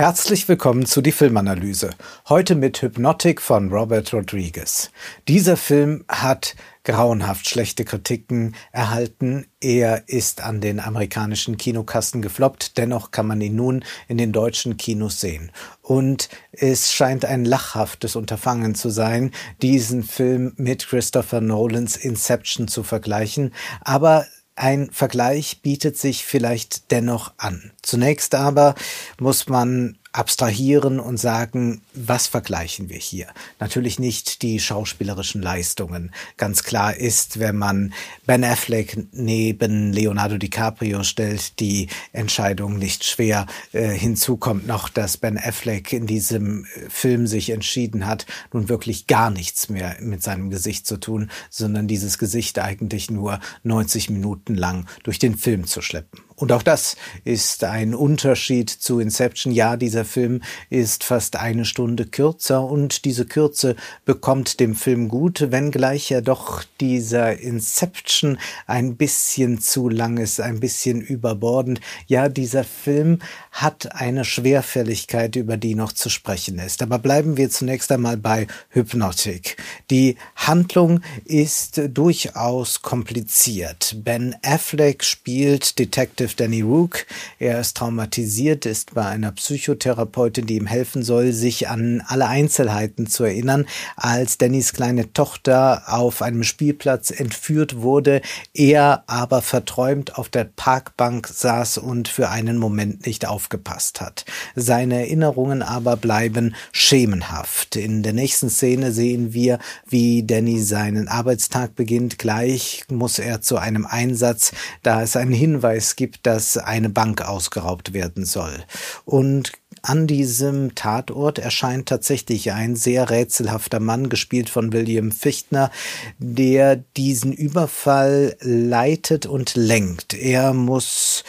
Herzlich willkommen zu die Filmanalyse. Heute mit Hypnotic von Robert Rodriguez. Dieser Film hat grauenhaft schlechte Kritiken erhalten. Er ist an den amerikanischen Kinokassen gefloppt, dennoch kann man ihn nun in den deutschen Kinos sehen. Und es scheint ein lachhaftes Unterfangen zu sein, diesen Film mit Christopher Nolans Inception zu vergleichen, aber ein Vergleich bietet sich vielleicht dennoch an. Zunächst aber muss man abstrahieren und sagen, was vergleichen wir hier? Natürlich nicht die schauspielerischen Leistungen. Ganz klar ist, wenn man Ben Affleck neben Leonardo DiCaprio stellt, die Entscheidung nicht schwer. Äh, hinzu kommt noch, dass Ben Affleck in diesem äh, Film sich entschieden hat, nun wirklich gar nichts mehr mit seinem Gesicht zu tun, sondern dieses Gesicht eigentlich nur 90 Minuten lang durch den Film zu schleppen. Und auch das ist ein Unterschied zu Inception. Ja, dieser Film ist fast eine Stunde kürzer und diese Kürze bekommt dem Film gut, wenngleich ja doch dieser Inception ein bisschen zu lang ist, ein bisschen überbordend. Ja, dieser Film hat eine Schwerfälligkeit, über die noch zu sprechen ist. Aber bleiben wir zunächst einmal bei Hypnotic. Die Handlung ist durchaus kompliziert. Ben Affleck spielt Detective Detective Danny Rook. Er ist traumatisiert, ist bei einer Psychotherapeutin, die ihm helfen soll, sich an alle Einzelheiten zu erinnern, als Dannys kleine Tochter auf einem Spielplatz entführt wurde, er aber verträumt auf der Parkbank saß und für einen Moment nicht aufgepasst hat. Seine Erinnerungen aber bleiben schemenhaft. In der nächsten Szene sehen wir, wie Danny seinen Arbeitstag beginnt. Gleich muss er zu einem Einsatz, da es einen Hinweis gibt, dass eine Bank ausgeraubt werden soll. Und an diesem Tatort erscheint tatsächlich ein sehr rätselhafter Mann, gespielt von William Fichtner, der diesen Überfall leitet und lenkt. Er muss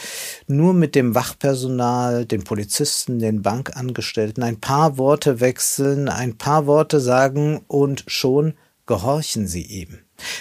nur mit dem Wachpersonal, den Polizisten, den Bankangestellten ein paar Worte wechseln, ein paar Worte sagen und schon gehorchen sie ihm.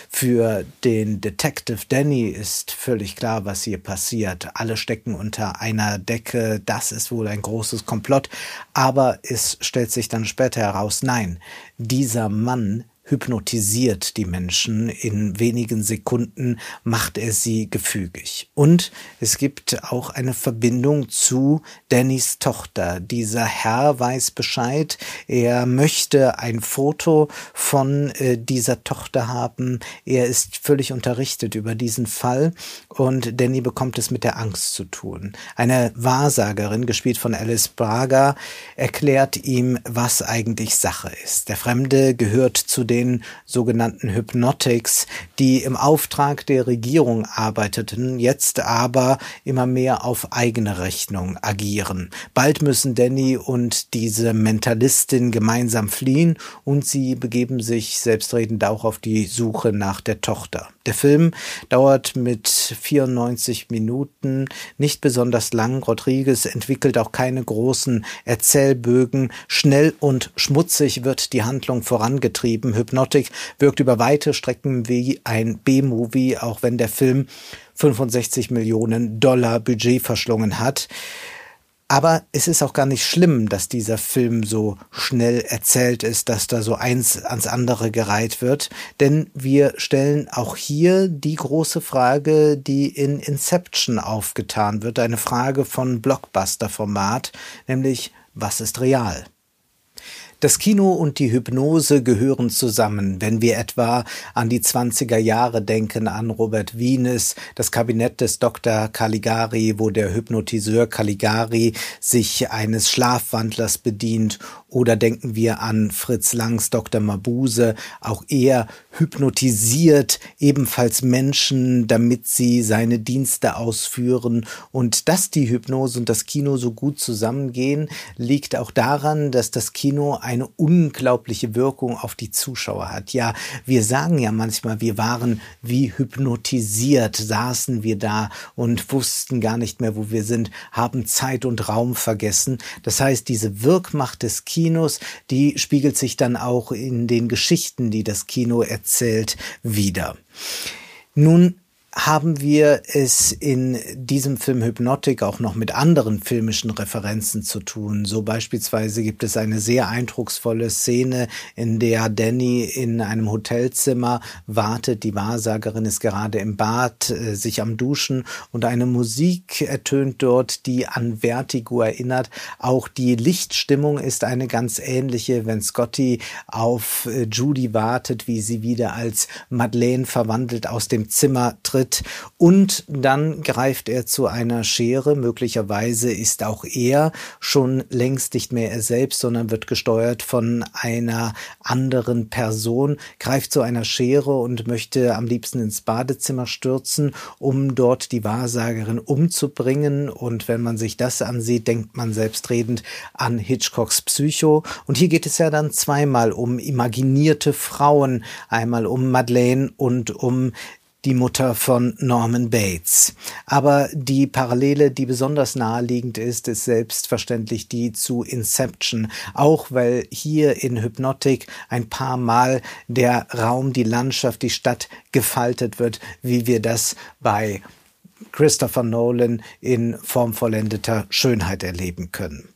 Für den Detective Danny ist völlig klar, was hier passiert. Alle stecken unter einer Decke. Das ist wohl ein großes Komplott. Aber es stellt sich dann später heraus, nein, dieser Mann hypnotisiert die Menschen. In wenigen Sekunden macht er sie gefügig. Und es gibt auch eine Verbindung zu Dannys Tochter. Dieser Herr weiß Bescheid. Er möchte ein Foto von äh, dieser Tochter haben. Er ist völlig unterrichtet über diesen Fall und Danny bekommt es mit der Angst zu tun. Eine Wahrsagerin, gespielt von Alice Braga, erklärt ihm, was eigentlich Sache ist. Der Fremde gehört zu den den sogenannten Hypnotics, die im Auftrag der Regierung arbeiteten, jetzt aber immer mehr auf eigene Rechnung agieren. Bald müssen Danny und diese Mentalistin gemeinsam fliehen und sie begeben sich selbstredend auch auf die Suche nach der Tochter. Der Film dauert mit 94 Minuten nicht besonders lang. Rodriguez entwickelt auch keine großen Erzählbögen. Schnell und schmutzig wird die Handlung vorangetrieben. Hypnotic wirkt über weite Strecken wie ein B-Movie, auch wenn der Film 65 Millionen Dollar Budget verschlungen hat. Aber es ist auch gar nicht schlimm, dass dieser Film so schnell erzählt ist, dass da so eins ans andere gereiht wird. Denn wir stellen auch hier die große Frage, die in Inception aufgetan wird. Eine Frage von Blockbuster-Format, nämlich was ist real? Das Kino und die Hypnose gehören zusammen. Wenn wir etwa an die 20er Jahre denken, an Robert Wienes, das Kabinett des Dr. Caligari, wo der Hypnotiseur Caligari sich eines Schlafwandlers bedient, oder denken wir an Fritz Langs Dr. Mabuse, auch er hypnotisiert ebenfalls Menschen, damit sie seine Dienste ausführen. Und dass die Hypnose und das Kino so gut zusammengehen, liegt auch daran, dass das Kino eine unglaubliche Wirkung auf die Zuschauer hat. Ja, wir sagen ja manchmal, wir waren wie hypnotisiert, saßen wir da und wussten gar nicht mehr, wo wir sind, haben Zeit und Raum vergessen. Das heißt, diese Wirkmacht des Kinos, die spiegelt sich dann auch in den Geschichten, die das Kino erzählt, wieder. Nun haben wir es in diesem Film Hypnotic auch noch mit anderen filmischen Referenzen zu tun. So beispielsweise gibt es eine sehr eindrucksvolle Szene, in der Danny in einem Hotelzimmer wartet. Die Wahrsagerin ist gerade im Bad, äh, sich am Duschen und eine Musik ertönt dort, die an Vertigo erinnert. Auch die Lichtstimmung ist eine ganz ähnliche, wenn Scotty auf äh, Judy wartet, wie sie wieder als Madeleine verwandelt aus dem Zimmer tritt tritt und dann greift er zu einer Schere. Möglicherweise ist auch er schon längst nicht mehr er selbst, sondern wird gesteuert von einer anderen Person, greift zu einer Schere und möchte am liebsten ins Badezimmer stürzen, um dort die Wahrsagerin umzubringen. Und wenn man sich das ansieht, denkt man selbstredend an Hitchcocks Psycho. Und hier geht es ja dann zweimal um imaginierte Frauen, einmal um Madeleine und um die Mutter von Norman Bates. Aber die Parallele, die besonders naheliegend ist, ist selbstverständlich die zu Inception, auch weil hier in Hypnotic ein paar Mal der Raum, die Landschaft, die Stadt gefaltet wird, wie wir das bei Christopher Nolan in formvollendeter Schönheit erleben können.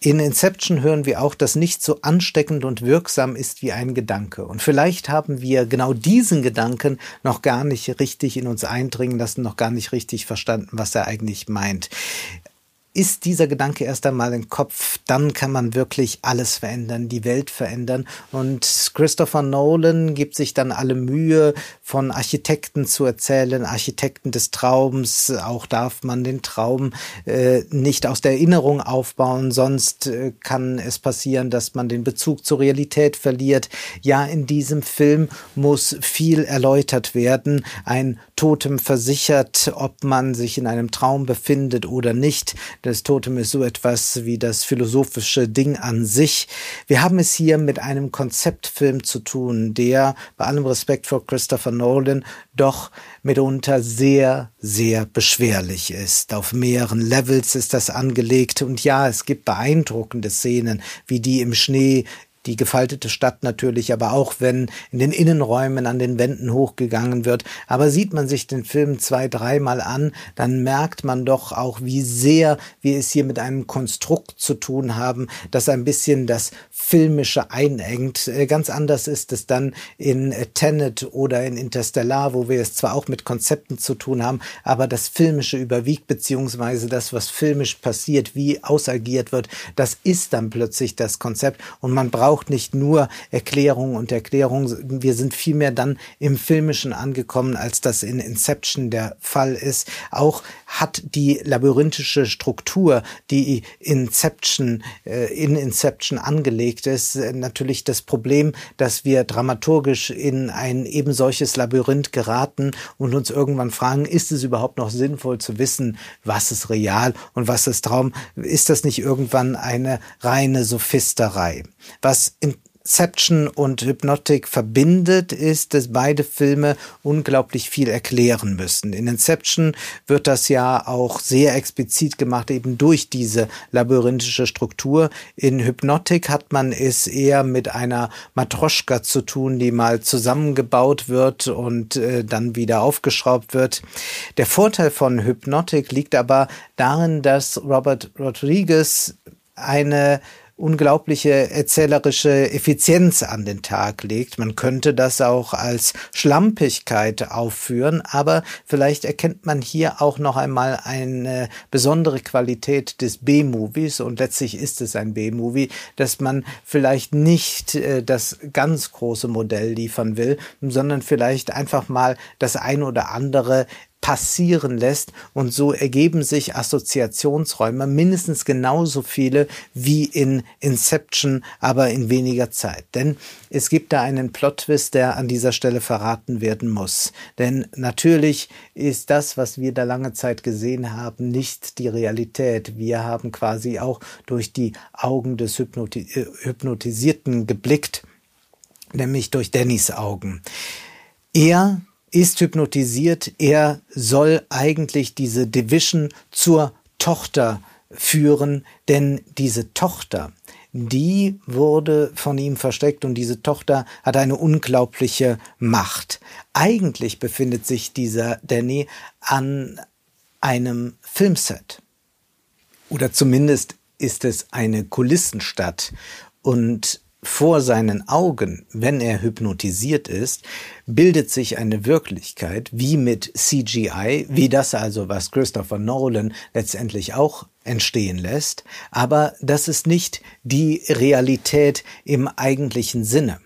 In Inception hören wir auch, dass nichts so ansteckend und wirksam ist wie ein Gedanke. Und vielleicht haben wir genau diesen Gedanken noch gar nicht richtig in uns eindringen lassen, noch gar nicht richtig verstanden, was er eigentlich meint ist dieser Gedanke erst einmal im Kopf, dann kann man wirklich alles verändern, die Welt verändern. Und Christopher Nolan gibt sich dann alle Mühe, von Architekten zu erzählen, Architekten des Traums. Auch darf man den Traum äh, nicht aus der Erinnerung aufbauen, sonst äh, kann es passieren, dass man den Bezug zur Realität verliert. Ja, in diesem Film muss viel erläutert werden. Ein Totem versichert, ob man sich in einem Traum befindet oder nicht. Das Totem ist so etwas wie das philosophische Ding an sich. Wir haben es hier mit einem Konzeptfilm zu tun, der bei allem Respekt vor Christopher Nolan doch mitunter sehr, sehr beschwerlich ist. Auf mehreren Levels ist das angelegt und ja, es gibt beeindruckende Szenen, wie die im Schnee die gefaltete Stadt natürlich, aber auch wenn in den Innenräumen an den Wänden hochgegangen wird. Aber sieht man sich den Film zwei, dreimal an, dann merkt man doch auch, wie sehr wir es hier mit einem Konstrukt zu tun haben, das ein bisschen das Filmische einengt. Äh, ganz anders ist es dann in Tenet oder in Interstellar, wo wir es zwar auch mit Konzepten zu tun haben, aber das Filmische überwiegt, beziehungsweise das, was filmisch passiert, wie ausagiert wird, das ist dann plötzlich das Konzept und man braucht braucht nicht nur Erklärung und Erklärung. Wir sind vielmehr dann im Filmischen angekommen, als das in Inception der Fall ist. Auch hat die labyrinthische Struktur, die Inception, äh, in Inception angelegt ist, äh, natürlich das Problem, dass wir dramaturgisch in ein eben solches Labyrinth geraten und uns irgendwann fragen, ist es überhaupt noch sinnvoll zu wissen, was ist real und was ist Traum? Ist das nicht irgendwann eine reine Sophisterei? Was Inception und Hypnotic verbindet, ist, dass beide Filme unglaublich viel erklären müssen. In Inception wird das ja auch sehr explizit gemacht, eben durch diese labyrinthische Struktur. In Hypnotic hat man es eher mit einer Matroschka zu tun, die mal zusammengebaut wird und äh, dann wieder aufgeschraubt wird. Der Vorteil von Hypnotic liegt aber darin, dass Robert Rodriguez eine unglaubliche erzählerische Effizienz an den Tag legt. Man könnte das auch als Schlampigkeit aufführen, aber vielleicht erkennt man hier auch noch einmal eine besondere Qualität des B-Movies und letztlich ist es ein B-Movie, dass man vielleicht nicht äh, das ganz große Modell liefern will, sondern vielleicht einfach mal das ein oder andere passieren lässt und so ergeben sich Assoziationsräume mindestens genauso viele wie in Inception, aber in weniger Zeit. Denn es gibt da einen Plot-Twist, der an dieser Stelle verraten werden muss. Denn natürlich ist das, was wir da lange Zeit gesehen haben, nicht die Realität. Wir haben quasi auch durch die Augen des Hypnoti äh, Hypnotisierten geblickt, nämlich durch Dannys Augen. Er ist hypnotisiert. Er soll eigentlich diese Division zur Tochter führen, denn diese Tochter, die wurde von ihm versteckt und diese Tochter hat eine unglaubliche Macht. Eigentlich befindet sich dieser Danny an einem Filmset. Oder zumindest ist es eine Kulissenstadt. Und vor seinen Augen, wenn er hypnotisiert ist, bildet sich eine Wirklichkeit wie mit CGI, wie das also, was Christopher Nolan letztendlich auch entstehen lässt, aber das ist nicht die Realität im eigentlichen Sinne.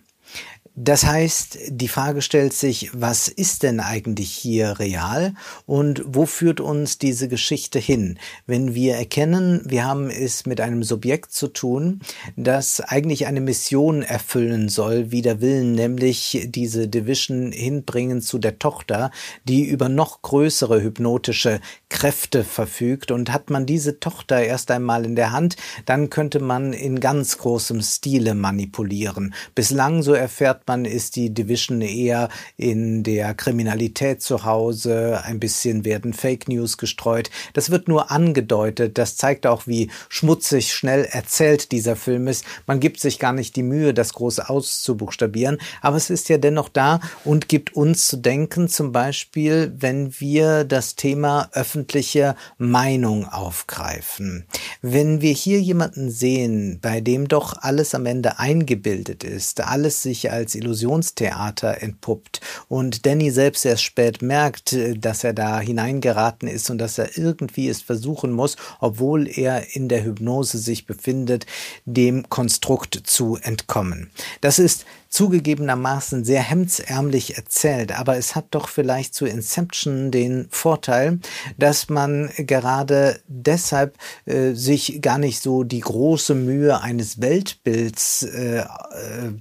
Das heißt, die Frage stellt sich, was ist denn eigentlich hier real und wo führt uns diese Geschichte hin? Wenn wir erkennen, wir haben es mit einem Subjekt zu tun, das eigentlich eine Mission erfüllen soll, wie der Willen, nämlich diese Division hinbringen zu der Tochter, die über noch größere hypnotische Kräfte verfügt und hat man diese Tochter erst einmal in der Hand, dann könnte man in ganz großem Stile manipulieren. Bislang, so erfährt man, ist die Division eher in der Kriminalität zu Hause, ein bisschen werden Fake News gestreut. Das wird nur angedeutet. Das zeigt auch, wie schmutzig schnell erzählt dieser Film ist. Man gibt sich gar nicht die Mühe, das groß auszubuchstabieren, aber es ist ja dennoch da und gibt uns zu denken, zum Beispiel, wenn wir das Thema öffentliche Meinung aufgreifen. Wenn wir hier jemanden sehen, bei dem doch alles am Ende eingebildet ist, alles sich als als Illusionstheater entpuppt und Danny selbst erst spät merkt, dass er da hineingeraten ist und dass er irgendwie es versuchen muss, obwohl er in der Hypnose sich befindet, dem Konstrukt zu entkommen. Das ist zugegebenermaßen sehr hemdsärmlich erzählt, aber es hat doch vielleicht zu Inception den Vorteil, dass man gerade deshalb äh, sich gar nicht so die große Mühe eines Weltbilds äh, äh,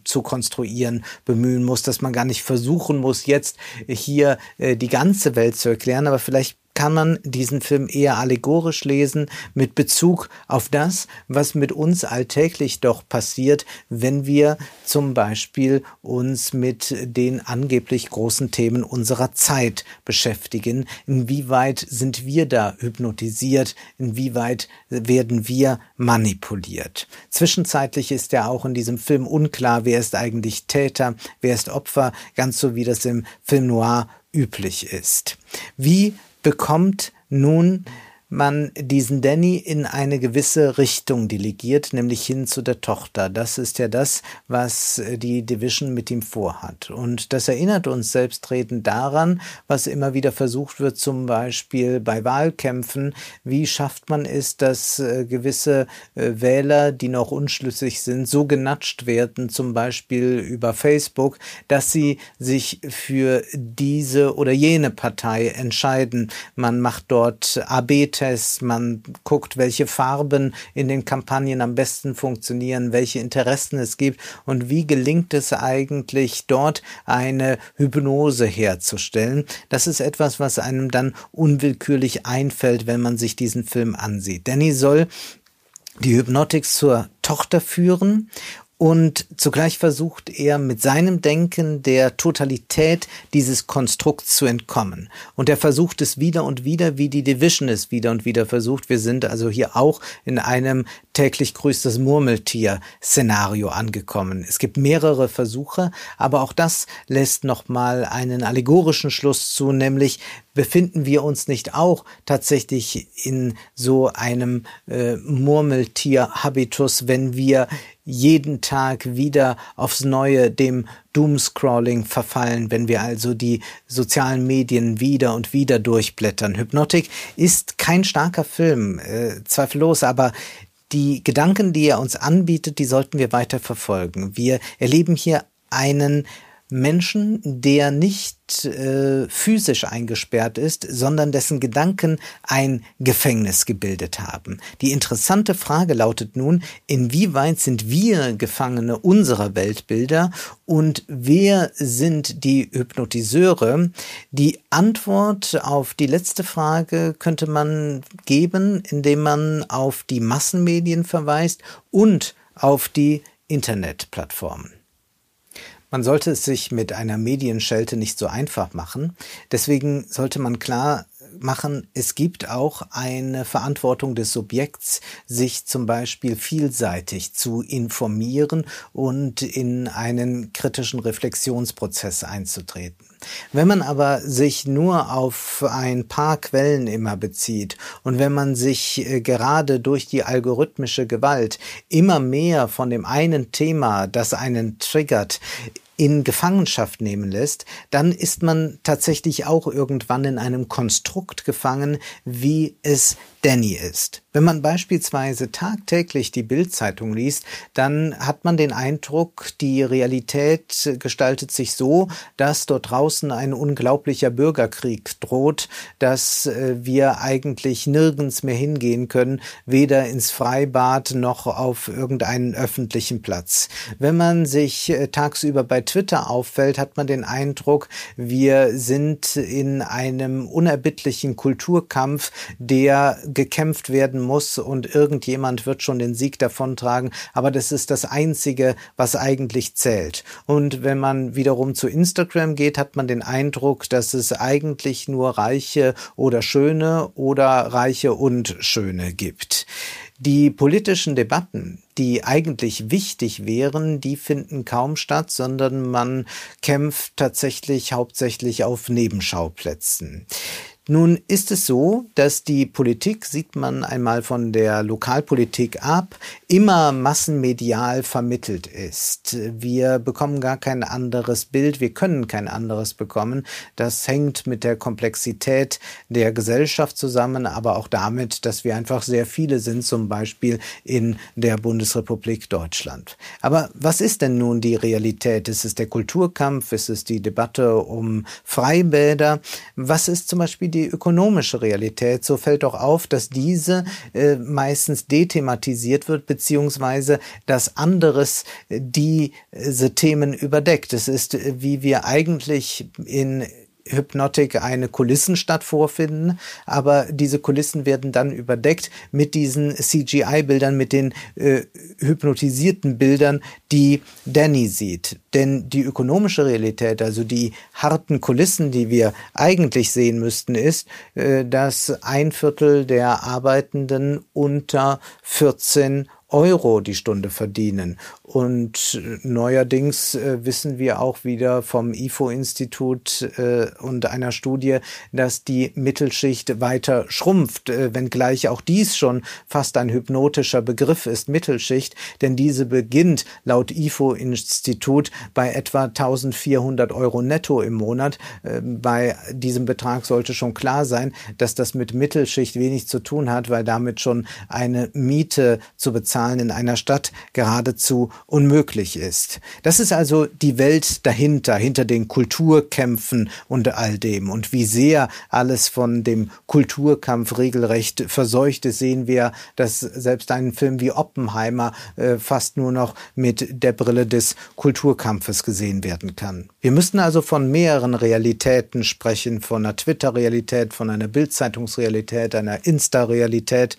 zu konstruieren bemühen muss, dass man gar nicht versuchen muss, jetzt hier äh, die ganze Welt zu erklären, aber vielleicht kann man diesen Film eher allegorisch lesen mit Bezug auf das, was mit uns alltäglich doch passiert, wenn wir zum Beispiel uns mit den angeblich großen Themen unserer Zeit beschäftigen. Inwieweit sind wir da hypnotisiert? Inwieweit werden wir manipuliert? Zwischenzeitlich ist ja auch in diesem Film unklar, wer ist eigentlich Täter, wer ist Opfer, ganz so wie das im Film Noir üblich ist. Wie bekommt nun man diesen Danny in eine gewisse Richtung delegiert, nämlich hin zu der Tochter. Das ist ja das, was die Division mit ihm vorhat. Und das erinnert uns selbstredend daran, was immer wieder versucht wird, zum Beispiel bei Wahlkämpfen. Wie schafft man es, dass äh, gewisse äh, Wähler, die noch unschlüssig sind, so genatscht werden, zum Beispiel über Facebook, dass sie sich für diese oder jene Partei entscheiden. Man macht dort AB Tests, man guckt, welche Farben in den Kampagnen am besten funktionieren, welche Interessen es gibt und wie gelingt es eigentlich dort eine Hypnose herzustellen. Das ist etwas, was einem dann unwillkürlich einfällt, wenn man sich diesen Film ansieht. Danny soll die Hypnotik zur Tochter führen und zugleich versucht er mit seinem Denken der Totalität dieses Konstrukts zu entkommen. Und er versucht es wieder und wieder, wie die Division es wieder und wieder versucht. Wir sind also hier auch in einem täglich grüßt das Murmeltier-Szenario angekommen. Es gibt mehrere Versuche, aber auch das lässt nochmal einen allegorischen Schluss zu, nämlich befinden wir uns nicht auch tatsächlich in so einem äh, Murmeltier-Habitus, wenn wir jeden Tag wieder aufs Neue dem Doomscrolling verfallen, wenn wir also die sozialen Medien wieder und wieder durchblättern. Hypnotic ist kein starker Film, äh, zweifellos, aber die Gedanken, die er uns anbietet, die sollten wir weiter verfolgen. Wir erleben hier einen Menschen, der nicht äh, physisch eingesperrt ist, sondern dessen Gedanken ein Gefängnis gebildet haben. Die interessante Frage lautet nun, inwieweit sind wir Gefangene unserer Weltbilder und wer sind die Hypnotiseure? Die Antwort auf die letzte Frage könnte man geben, indem man auf die Massenmedien verweist und auf die Internetplattformen. Man sollte es sich mit einer Medienschelte nicht so einfach machen. Deswegen sollte man klar machen, es gibt auch eine Verantwortung des Subjekts, sich zum Beispiel vielseitig zu informieren und in einen kritischen Reflexionsprozess einzutreten. Wenn man aber sich nur auf ein paar Quellen immer bezieht und wenn man sich äh, gerade durch die algorithmische Gewalt immer mehr von dem einen Thema, das einen triggert, in Gefangenschaft nehmen lässt, dann ist man tatsächlich auch irgendwann in einem Konstrukt gefangen, wie es Danny ist. Wenn man beispielsweise tagtäglich die Bildzeitung liest, dann hat man den Eindruck, die Realität gestaltet sich so, dass dort draußen ein unglaublicher Bürgerkrieg droht, dass äh, wir eigentlich nirgends mehr hingehen können, weder ins Freibad noch auf irgendeinen öffentlichen Platz. Wenn man sich äh, tagsüber bei Twitter auffällt, hat man den Eindruck, wir sind in einem unerbittlichen Kulturkampf, der gekämpft werden muss und irgendjemand wird schon den Sieg davontragen, aber das ist das Einzige, was eigentlich zählt. Und wenn man wiederum zu Instagram geht, hat man den Eindruck, dass es eigentlich nur Reiche oder Schöne oder Reiche und Schöne gibt. Die politischen Debatten, die eigentlich wichtig wären, die finden kaum statt, sondern man kämpft tatsächlich hauptsächlich auf Nebenschauplätzen. Nun ist es so, dass die Politik, sieht man einmal von der Lokalpolitik ab, immer massenmedial vermittelt ist. Wir bekommen gar kein anderes Bild, wir können kein anderes bekommen. Das hängt mit der Komplexität der Gesellschaft zusammen, aber auch damit, dass wir einfach sehr viele sind, zum Beispiel in der Bundesrepublik Deutschland. Aber was ist denn nun die Realität? Ist es der Kulturkampf? Ist es die Debatte um Freibäder? Was ist zum Beispiel die die ökonomische Realität, so fällt doch auf, dass diese äh, meistens dethematisiert wird, beziehungsweise dass anderes äh, diese Themen überdeckt. Es ist, äh, wie wir eigentlich in Hypnotik eine Kulissenstadt vorfinden, aber diese Kulissen werden dann überdeckt mit diesen CGI-Bildern, mit den äh, hypnotisierten Bildern, die Danny sieht. Denn die ökonomische Realität, also die harten Kulissen, die wir eigentlich sehen müssten, ist, äh, dass ein Viertel der Arbeitenden unter 14 Euro die Stunde verdienen. Und neuerdings äh, wissen wir auch wieder vom IFO-Institut äh, und einer Studie, dass die Mittelschicht weiter schrumpft, äh, wenngleich auch dies schon fast ein hypnotischer Begriff ist, Mittelschicht, denn diese beginnt laut IFO-Institut bei etwa 1400 Euro netto im Monat. Äh, bei diesem Betrag sollte schon klar sein, dass das mit Mittelschicht wenig zu tun hat, weil damit schon eine Miete zu bezahlen Zahlen in einer Stadt geradezu unmöglich ist. Das ist also die Welt dahinter, hinter den Kulturkämpfen und all dem. Und wie sehr alles von dem Kulturkampf regelrecht verseucht ist, sehen wir, dass selbst ein Film wie Oppenheimer äh, fast nur noch mit der Brille des Kulturkampfes gesehen werden kann. Wir müssten also von mehreren Realitäten sprechen, von einer Twitter-Realität, von einer Bildzeitungsrealität, einer Insta-Realität.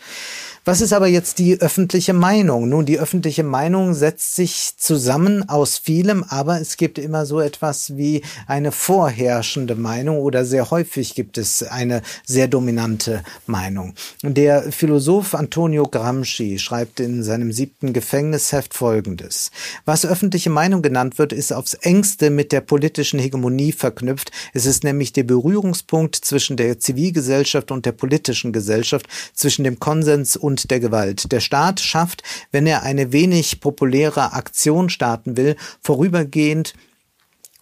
Was ist aber jetzt die öffentliche Meinung? Nun, die öffentliche Meinung setzt sich zusammen aus vielem, aber es gibt immer so etwas wie eine vorherrschende Meinung oder sehr häufig gibt es eine sehr dominante Meinung. Der Philosoph Antonio Gramsci schreibt in seinem siebten Gefängnisheft Folgendes. Was öffentliche Meinung genannt wird, ist aufs engste mit der politischen Hegemonie verknüpft. Es ist nämlich der Berührungspunkt zwischen der Zivilgesellschaft und der politischen Gesellschaft, zwischen dem Konsens und und der Gewalt. Der Staat schafft, wenn er eine wenig populäre Aktion starten will, vorübergehend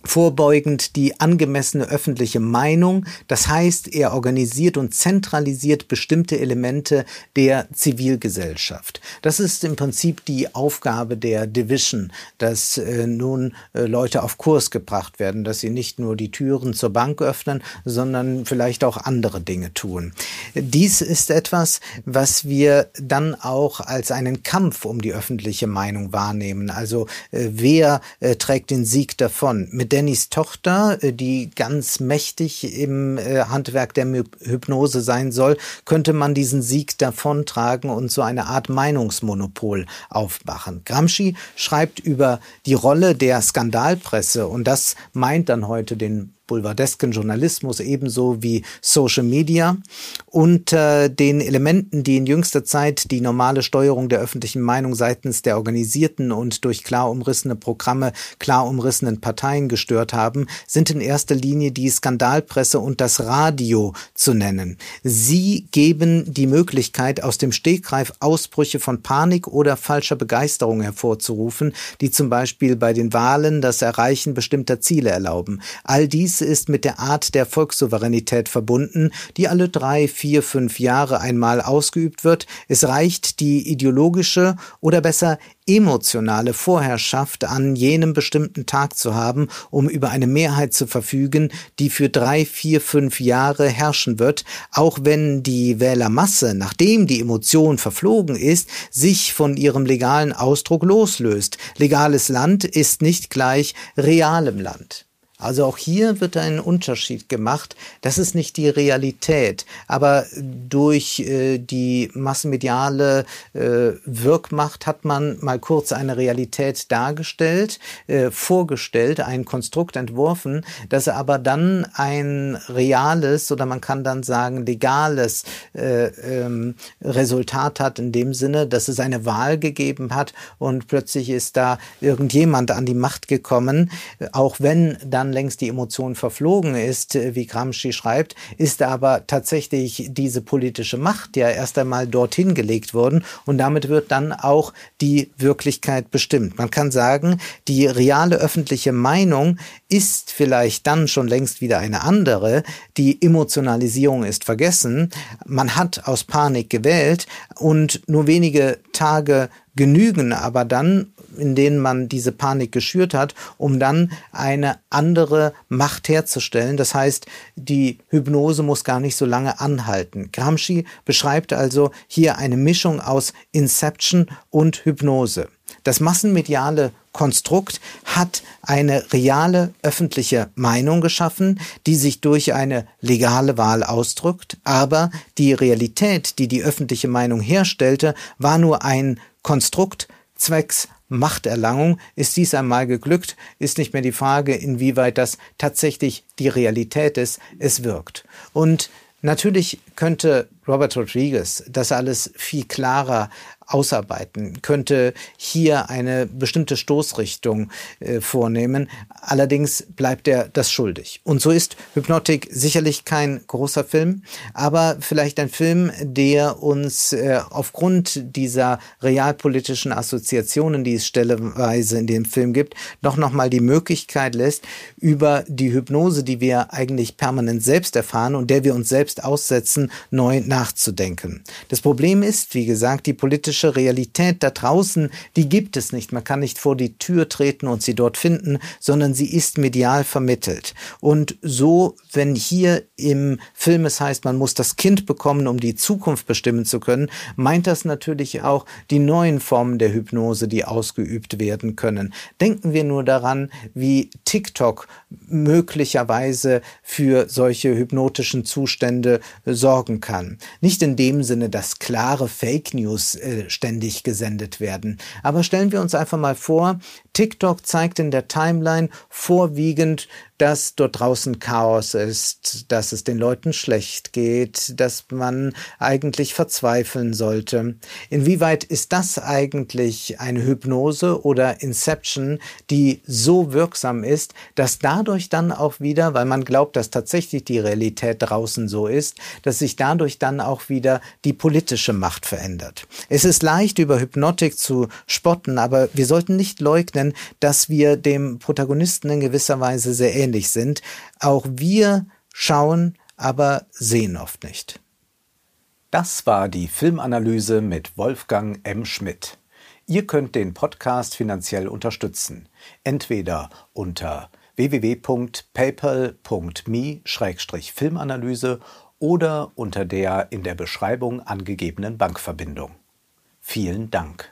vorbeugend die angemessene öffentliche Meinung. Das heißt, er organisiert und zentralisiert bestimmte Elemente der Zivilgesellschaft. Das ist im Prinzip die Aufgabe der Division, dass äh, nun äh, Leute auf Kurs gebracht werden, dass sie nicht nur die Türen zur Bank öffnen, sondern vielleicht auch andere Dinge tun. Dies ist etwas, was wir dann auch als einen Kampf um die öffentliche Meinung wahrnehmen. Also äh, wer äh, trägt den Sieg davon? Mit Dannys Tochter, äh, die ganz mächtig im äh, Handwerk der Hypnose sein soll, könnte man diesen Sieg davontragen und so eine Art Meinungsmonopol aufmachen. Gramsci schreibt über die Rolle der Skandalpresse und das meint dann heute den boulevardesken Journalismus ebenso wie Social Media und äh, den Elementen, die in jüngster Zeit die normale Steuerung der öffentlichen Meinung seitens der organisierten und durch klar umrissene Programme klar umrissenen Parteien gestört haben, sind in erster Linie die Skandalpresse und das Radio zu nennen. Sie geben die Möglichkeit, aus dem Stegreif Ausbrüche von Panik oder falscher Begeisterung hervorzurufen, die zum Beispiel bei den Wahlen das Erreichen bestimmter Ziele erlauben. All dies ist mit der Art der Volkssouveränität verbunden, die alle drei, vier, fünf Jahre einmal ausgeübt wird. Es reicht die ideologische oder besser emotionale Vorherrschaft an jenem bestimmten Tag zu haben, um über eine Mehrheit zu verfügen, die für drei, vier, fünf Jahre herrschen wird, auch wenn die Wählermasse, nachdem die Emotion verflogen ist, sich von ihrem legalen Ausdruck loslöst. Legales Land ist nicht gleich realem Land. Also auch hier wird ein Unterschied gemacht. Das ist nicht die Realität, aber durch äh, die massenmediale äh, Wirkmacht hat man mal kurz eine Realität dargestellt, äh, vorgestellt, ein Konstrukt entworfen, das aber dann ein reales oder man kann dann sagen legales äh, ähm, Resultat hat in dem Sinne, dass es eine Wahl gegeben hat und plötzlich ist da irgendjemand an die Macht gekommen, auch wenn dann dann längst die Emotion verflogen ist, äh, wie Gramsci schreibt, ist aber tatsächlich diese politische Macht ja erst einmal dorthin gelegt worden und damit wird dann auch die Wirklichkeit bestimmt. Man kann sagen, die reale öffentliche Meinung ist vielleicht dann schon längst wieder eine andere. Die Emotionalisierung ist vergessen. Man hat aus Panik gewählt und nur wenige Tage genügen aber dann, in denen man diese Panik geschürt hat, um dann eine andere Macht herzustellen. Das heißt, die Hypnose muss gar nicht so lange anhalten. Gramsci beschreibt also hier eine Mischung aus Inception und Hypnose. Das massenmediale Konstrukt hat eine reale öffentliche Meinung geschaffen, die sich durch eine legale Wahl ausdrückt, aber die Realität, die die öffentliche Meinung herstellte, war nur ein Konstrukt zwecks Machterlangung. Ist dies einmal geglückt, ist nicht mehr die Frage, inwieweit das tatsächlich die Realität ist. Es wirkt. Und natürlich könnte Robert Rodriguez das alles viel klarer ausarbeiten, könnte hier eine bestimmte Stoßrichtung äh, vornehmen. Allerdings bleibt er das schuldig. Und so ist Hypnotic sicherlich kein großer Film, aber vielleicht ein Film, der uns äh, aufgrund dieser realpolitischen Assoziationen, die es stelleweise in dem Film gibt, doch nochmal die Möglichkeit lässt, über die Hypnose, die wir eigentlich permanent selbst erfahren und der wir uns selbst aussetzen, neu nachzudenken. Das Problem ist, wie gesagt, die politische physische Realität da draußen, die gibt es nicht. Man kann nicht vor die Tür treten und sie dort finden, sondern sie ist medial vermittelt. Und so, wenn hier im Film es heißt, man muss das Kind bekommen, um die Zukunft bestimmen zu können, meint das natürlich auch die neuen Formen der Hypnose, die ausgeübt werden können. Denken wir nur daran, wie TikTok möglicherweise für solche hypnotischen Zustände sorgen kann. Nicht in dem Sinne, dass klare Fake News äh, ständig gesendet werden. Aber stellen wir uns einfach mal vor, TikTok zeigt in der Timeline vorwiegend dass dort draußen Chaos ist, dass es den Leuten schlecht geht, dass man eigentlich verzweifeln sollte. Inwieweit ist das eigentlich eine Hypnose oder Inception, die so wirksam ist, dass dadurch dann auch wieder, weil man glaubt, dass tatsächlich die Realität draußen so ist, dass sich dadurch dann auch wieder die politische Macht verändert. Es ist leicht, über Hypnotik zu spotten, aber wir sollten nicht leugnen, dass wir dem Protagonisten in gewisser Weise sehr ähnlich ähnlich sind. Auch wir schauen, aber sehen oft nicht. Das war die Filmanalyse mit Wolfgang M. Schmidt. Ihr könnt den Podcast finanziell unterstützen, entweder unter www.paypal.me-filmanalyse oder unter der in der Beschreibung angegebenen Bankverbindung. Vielen Dank.